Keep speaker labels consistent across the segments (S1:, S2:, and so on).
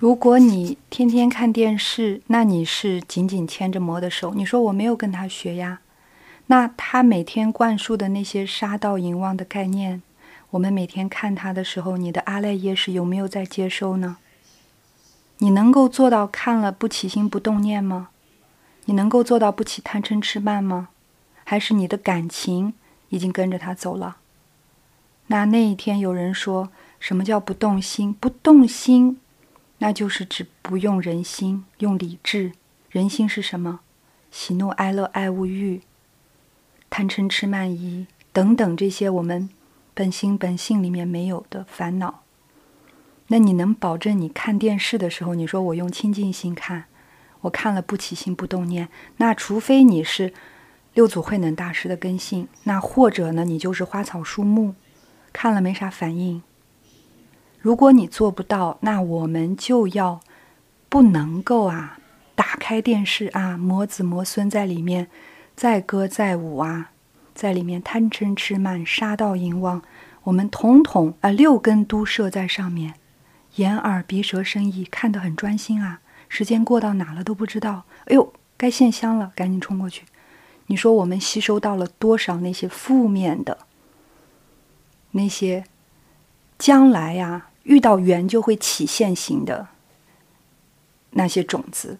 S1: 如果你天天看电视，那你是紧紧牵着魔的手。你说我没有跟他学呀，那他每天灌输的那些杀盗淫妄的概念，我们每天看他的时候，你的阿赖耶识有没有在接收呢？你能够做到看了不起心不动念吗？你能够做到不起贪嗔痴慢吗？还是你的感情已经跟着他走了？那那一天有人说什么叫不动心？不动心。那就是指不用人心，用理智。人心是什么？喜怒哀乐、爱恶欲、贪嗔痴慢疑等等这些我们本心本性里面没有的烦恼。那你能保证你看电视的时候，你说我用清净心看，我看了不起心不动念？那除非你是六祖慧能大师的根性，那或者呢，你就是花草树木，看了没啥反应。如果你做不到，那我们就要不能够啊，打开电视啊，魔子魔孙在里面载歌载舞啊，在里面贪嗔痴慢杀盗淫妄，我们统统啊六根都设在上面，眼耳鼻舌身意看得很专心啊，时间过到哪了都不知道。哎呦，该献香了，赶紧冲过去。你说我们吸收到了多少那些负面的那些将来呀？遇到缘就会起现行的那些种子，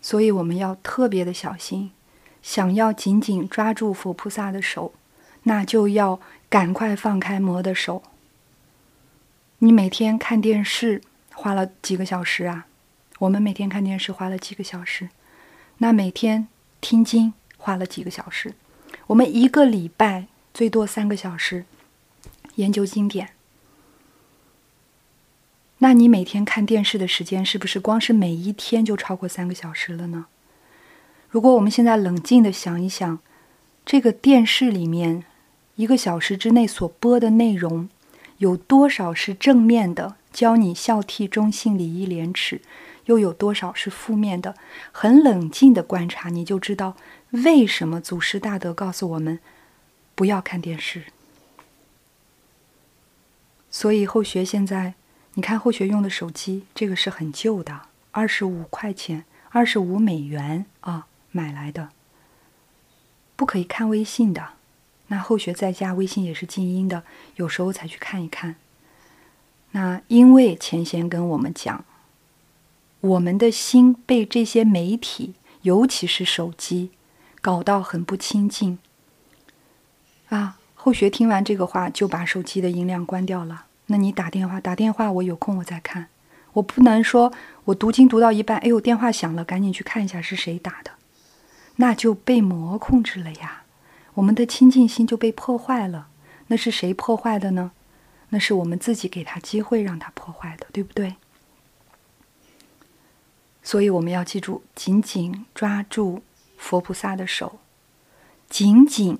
S1: 所以我们要特别的小心。想要紧紧抓住佛菩萨的手，那就要赶快放开魔的手。你每天看电视花了几个小时啊？我们每天看电视花了几个小时？那每天听经花了几个小时？我们一个礼拜最多三个小时研究经典。那你每天看电视的时间是不是光是每一天就超过三个小时了呢？如果我们现在冷静的想一想，这个电视里面一个小时之内所播的内容，有多少是正面的，教你孝悌忠信礼义廉耻，又有多少是负面的？很冷静的观察，你就知道为什么祖师大德告诉我们不要看电视。所以后学现在。你看后学用的手机，这个是很旧的，二十五块钱，二十五美元啊买来的，不可以看微信的。那后学在家微信也是静音的，有时候才去看一看。那因为前贤跟我们讲，我们的心被这些媒体，尤其是手机，搞到很不清净。啊，后学听完这个话，就把手机的音量关掉了。那你打电话，打电话，我有空我再看，我不能说我读经读到一半，哎呦，电话响了，赶紧去看一下是谁打的，那就被魔控制了呀，我们的清净心就被破坏了。那是谁破坏的呢？那是我们自己给他机会让他破坏的，对不对？所以我们要记住，紧紧抓住佛菩萨的手，紧紧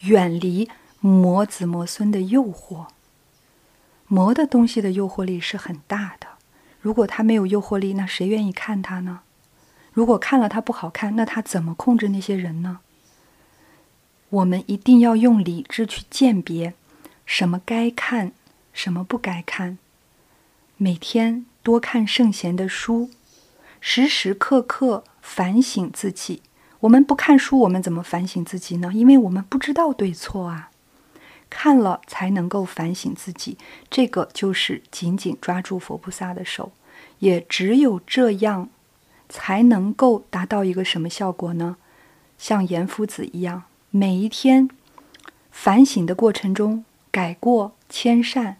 S1: 远离魔子魔孙的诱惑。魔的东西的诱惑力是很大的，如果它没有诱惑力，那谁愿意看它呢？如果看了它不好看，那它怎么控制那些人呢？我们一定要用理智去鉴别，什么该看，什么不该看。每天多看圣贤的书，时时刻刻反省自己。我们不看书，我们怎么反省自己呢？因为我们不知道对错啊。看了才能够反省自己，这个就是紧紧抓住佛菩萨的手，也只有这样，才能够达到一个什么效果呢？像严夫子一样，每一天反省的过程中，改过迁善，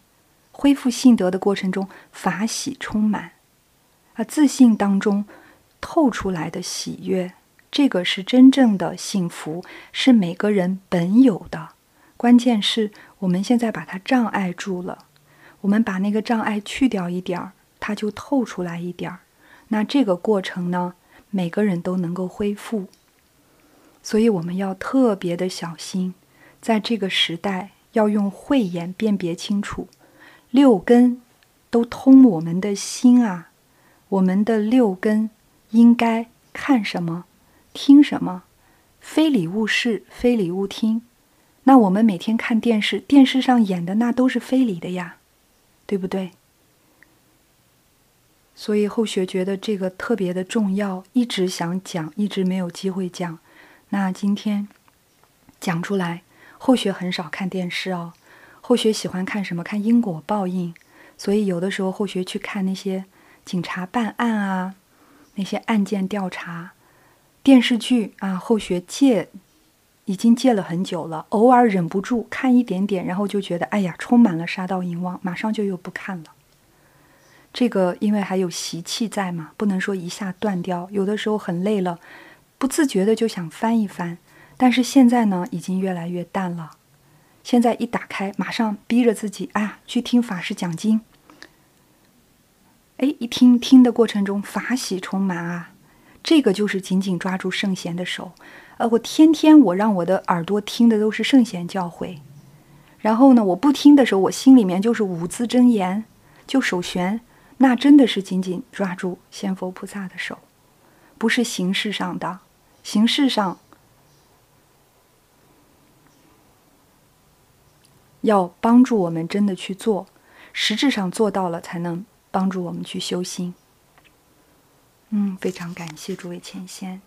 S1: 恢复性德的过程中，法喜充满，啊，自信当中透出来的喜悦，这个是真正的幸福，是每个人本有的。关键是我们现在把它障碍住了，我们把那个障碍去掉一点儿，它就透出来一点儿。那这个过程呢，每个人都能够恢复。所以我们要特别的小心，在这个时代要用慧眼辨别清楚，六根都通我们的心啊，我们的六根应该看什么，听什么，非礼勿视，非礼勿听。那我们每天看电视，电视上演的那都是非礼的呀，对不对？所以后学觉得这个特别的重要，一直想讲，一直没有机会讲。那今天讲出来。后学很少看电视哦，后学喜欢看什么？看因果报应。所以有的时候后学去看那些警察办案啊，那些案件调查电视剧啊。后学借已经戒了很久了，偶尔忍不住看一点点，然后就觉得哎呀，充满了杀盗淫妄，马上就又不看了。这个因为还有习气在嘛，不能说一下断掉。有的时候很累了，不自觉的就想翻一翻。但是现在呢，已经越来越淡了。现在一打开，马上逼着自己，哎呀，去听法师讲经。哎，一听听的过程中，法喜充满啊，这个就是紧紧抓住圣贤的手。呃，我天天我让我的耳朵听的都是圣贤教诲，然后呢，我不听的时候，我心里面就是五字真言，就手悬，那真的是紧紧抓住仙佛菩萨的手，不是形式上的，形式上。要帮助我们真的去做，实质上做到了，才能帮助我们去修心。嗯，非常感谢诸位前仙。